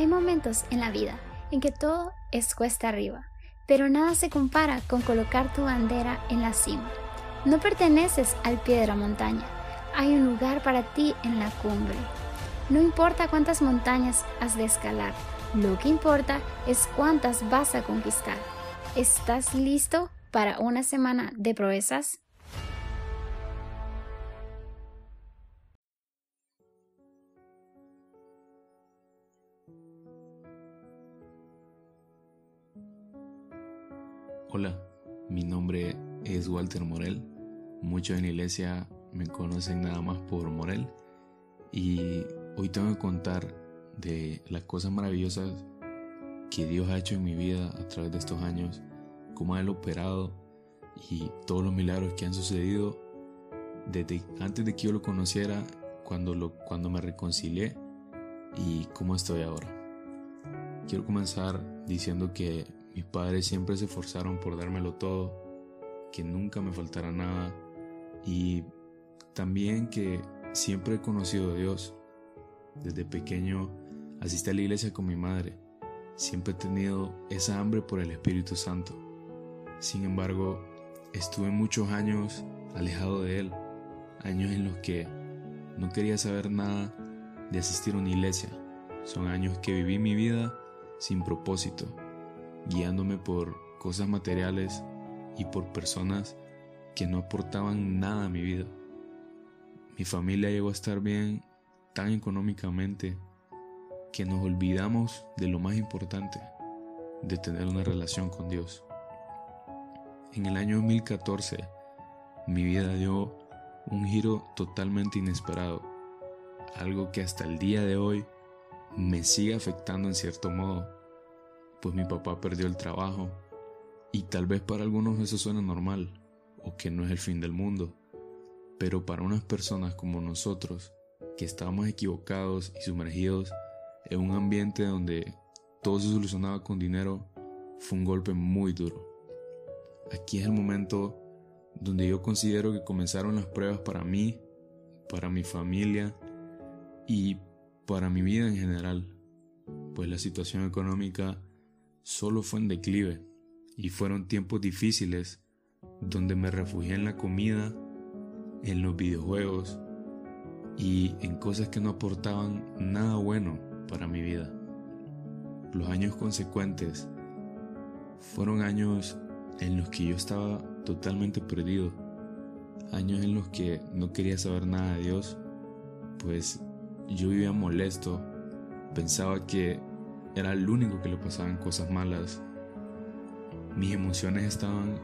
Hay momentos en la vida en que todo es cuesta arriba, pero nada se compara con colocar tu bandera en la cima. No perteneces al pie de la montaña, hay un lugar para ti en la cumbre. No importa cuántas montañas has de escalar, lo que importa es cuántas vas a conquistar. ¿Estás listo para una semana de proezas? Hola, mi nombre es Walter Morel. Muchos en la iglesia me conocen nada más por Morel. Y hoy tengo que contar de las cosas maravillosas que Dios ha hecho en mi vida a través de estos años, cómo ha Él operado y todos los milagros que han sucedido desde antes de que yo lo conociera, cuando, cuando me reconcilié y cómo estoy ahora. Quiero comenzar diciendo que mis padres siempre se esforzaron por dármelo todo, que nunca me faltara nada y también que siempre he conocido a Dios. Desde pequeño asistí a la iglesia con mi madre. Siempre he tenido esa hambre por el Espíritu Santo. Sin embargo, estuve muchos años alejado de Él, años en los que no quería saber nada de asistir a una iglesia. Son años que viví mi vida sin propósito, guiándome por cosas materiales y por personas que no aportaban nada a mi vida. Mi familia llegó a estar bien tan económicamente que nos olvidamos de lo más importante, de tener una relación con Dios. En el año 2014, mi vida dio un giro totalmente inesperado, algo que hasta el día de hoy me sigue afectando en cierto modo, pues mi papá perdió el trabajo y tal vez para algunos eso suena normal o que no es el fin del mundo, pero para unas personas como nosotros, que estábamos equivocados y sumergidos en un ambiente donde todo se solucionaba con dinero, fue un golpe muy duro. Aquí es el momento donde yo considero que comenzaron las pruebas para mí, para mi familia y para mi vida en general, pues la situación económica solo fue en declive y fueron tiempos difíciles donde me refugié en la comida, en los videojuegos y en cosas que no aportaban nada bueno para mi vida. Los años consecuentes fueron años en los que yo estaba totalmente perdido, años en los que no quería saber nada de Dios, pues yo vivía molesto, pensaba que era el único que le pasaban cosas malas, mis emociones estaban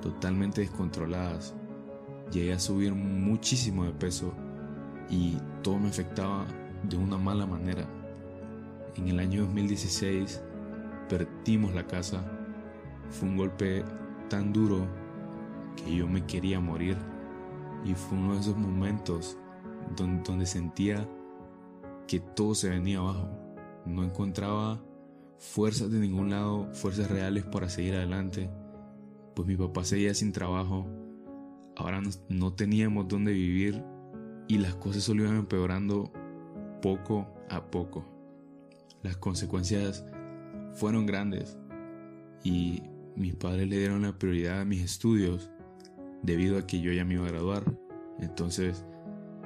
totalmente descontroladas, llegué a subir muchísimo de peso y todo me afectaba de una mala manera. En el año 2016 perdimos la casa. Fue un golpe tan duro que yo me quería morir y fue uno de esos momentos donde, sentía que todo se venía abajo. No encontraba fuerzas de ningún lado, fuerzas reales para seguir adelante, pues mi papá seguía sin trabajo, ahora no, teníamos dónde vivir y las cosas solo iban empeorando poco a poco. Las consecuencias fueron grandes y mis padres le dieron la prioridad a mis estudios debido a que yo ya me iba a graduar. Entonces,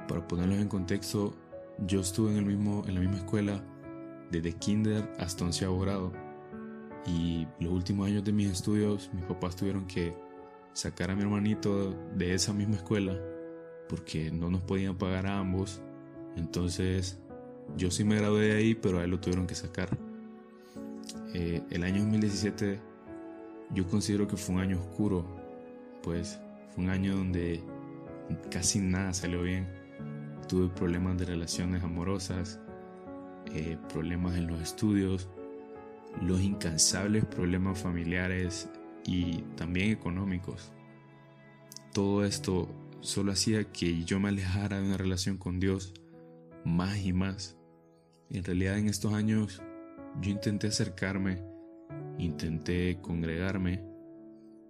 para ponerlos en contexto, yo estuve en, el mismo, en la misma escuela desde kinder hasta onceavo grado. Y los últimos años de mis estudios, mis papás tuvieron que sacar a mi hermanito de esa misma escuela porque no nos podían pagar a ambos. Entonces yo sí me gradué de ahí, pero a lo tuvieron que sacar. Eh, el año 2017 yo considero que fue un año oscuro, pues fue un año donde casi nada salió bien. Tuve problemas de relaciones amorosas, eh, problemas en los estudios, los incansables problemas familiares y también económicos. Todo esto solo hacía que yo me alejara de una relación con Dios más y más. En realidad en estos años yo intenté acercarme, intenté congregarme,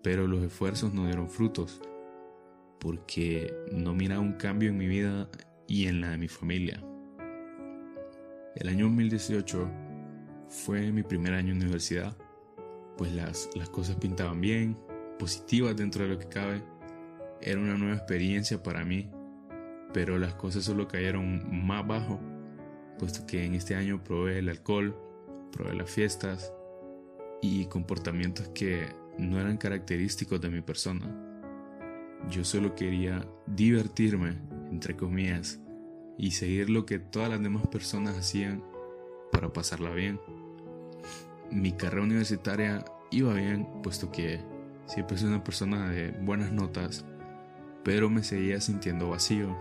pero los esfuerzos no dieron frutos, porque no miraba un cambio en mi vida y en la de mi familia. El año 2018 fue mi primer año en universidad, pues las, las cosas pintaban bien, positivas dentro de lo que cabe. Era una nueva experiencia para mí, pero las cosas solo cayeron más bajo, puesto que en este año probé el alcohol, probé las fiestas y comportamientos que no eran característicos de mi persona. Yo solo quería divertirme, entre comillas, y seguir lo que todas las demás personas hacían para pasarla bien. Mi carrera universitaria iba bien, puesto que siempre soy una persona de buenas notas, pero me seguía sintiendo vacío,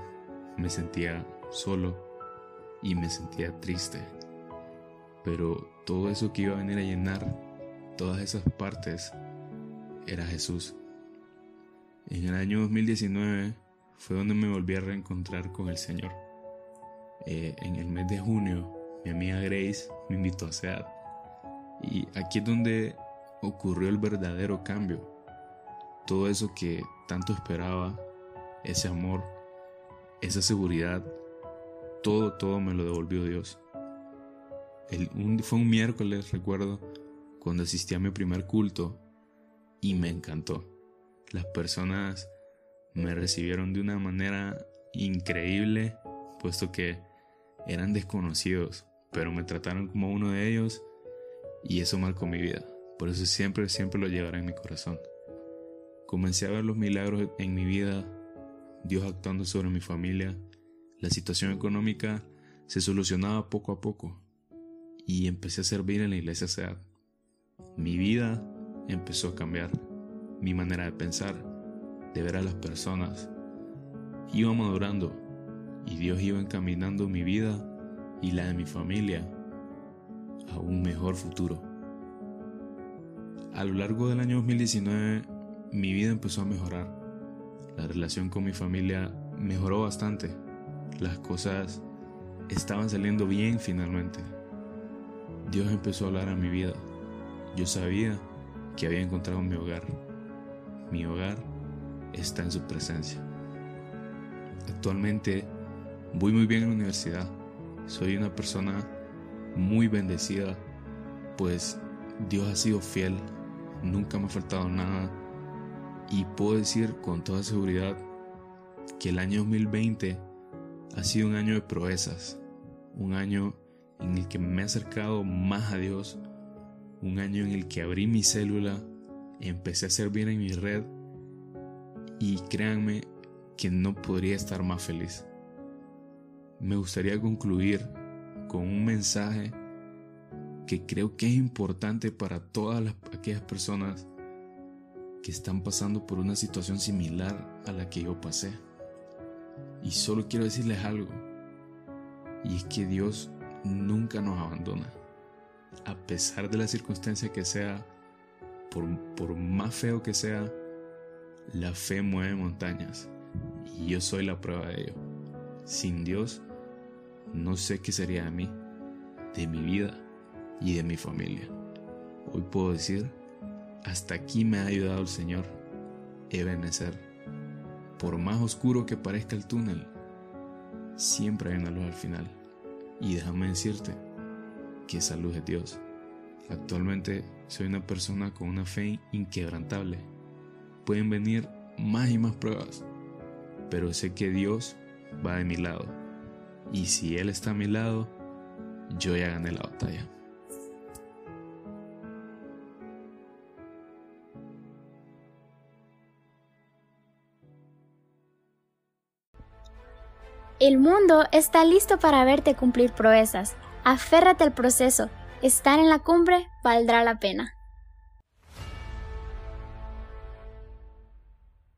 me sentía solo y me sentía triste. Pero todo eso que iba a venir a llenar todas esas partes era Jesús. En el año 2019 fue donde me volví a reencontrar con el Señor. Eh, en el mes de junio, mi amiga Grace me invitó a SEAD. Y aquí es donde ocurrió el verdadero cambio. Todo eso que tanto esperaba, ese amor, esa seguridad, todo, todo me lo devolvió Dios. El, fue un miércoles, recuerdo, cuando asistí a mi primer culto y me encantó. Las personas me recibieron de una manera increíble, puesto que eran desconocidos, pero me trataron como uno de ellos y eso marcó mi vida. Por eso siempre, siempre lo llevaré en mi corazón. Comencé a ver los milagros en mi vida, Dios actuando sobre mi familia, la situación económica se solucionaba poco a poco y empecé a servir en la iglesia SEAD. Mi vida empezó a cambiar, mi manera de pensar, de ver a las personas, iba madurando y Dios iba encaminando mi vida y la de mi familia a un mejor futuro. A lo largo del año 2019 mi vida empezó a mejorar. La relación con mi familia mejoró bastante. Las cosas estaban saliendo bien finalmente. Dios empezó a hablar a mi vida. Yo sabía que había encontrado mi hogar. Mi hogar está en su presencia. Actualmente voy muy bien en la universidad. Soy una persona muy bendecida, pues Dios ha sido fiel, nunca me ha faltado nada y puedo decir con toda seguridad que el año 2020 ha sido un año de proezas, un año en el que me he acercado más a Dios, un año en el que abrí mi célula, empecé a servir en mi red y créanme que no podría estar más feliz. Me gustaría concluir con un mensaje que creo que es importante para todas aquellas personas que están pasando por una situación similar a la que yo pasé. Y solo quiero decirles algo, y es que Dios nunca nos abandona. A pesar de la circunstancia que sea, por, por más feo que sea, la fe mueve montañas. Y yo soy la prueba de ello. Sin Dios, no sé qué sería de mí, de mi vida y de mi familia. Hoy puedo decir, hasta aquí me ha ayudado el Señor, Ebenezer. Por más oscuro que parezca el túnel, siempre hay una luz al final. Y déjame decirte que esa luz es Dios. Actualmente soy una persona con una fe inquebrantable. Pueden venir más y más pruebas, pero sé que Dios va de mi lado. Y si Él está a mi lado, yo ya gané la batalla. El mundo está listo para verte cumplir proezas. Aférrate al proceso. Estar en la cumbre valdrá la pena.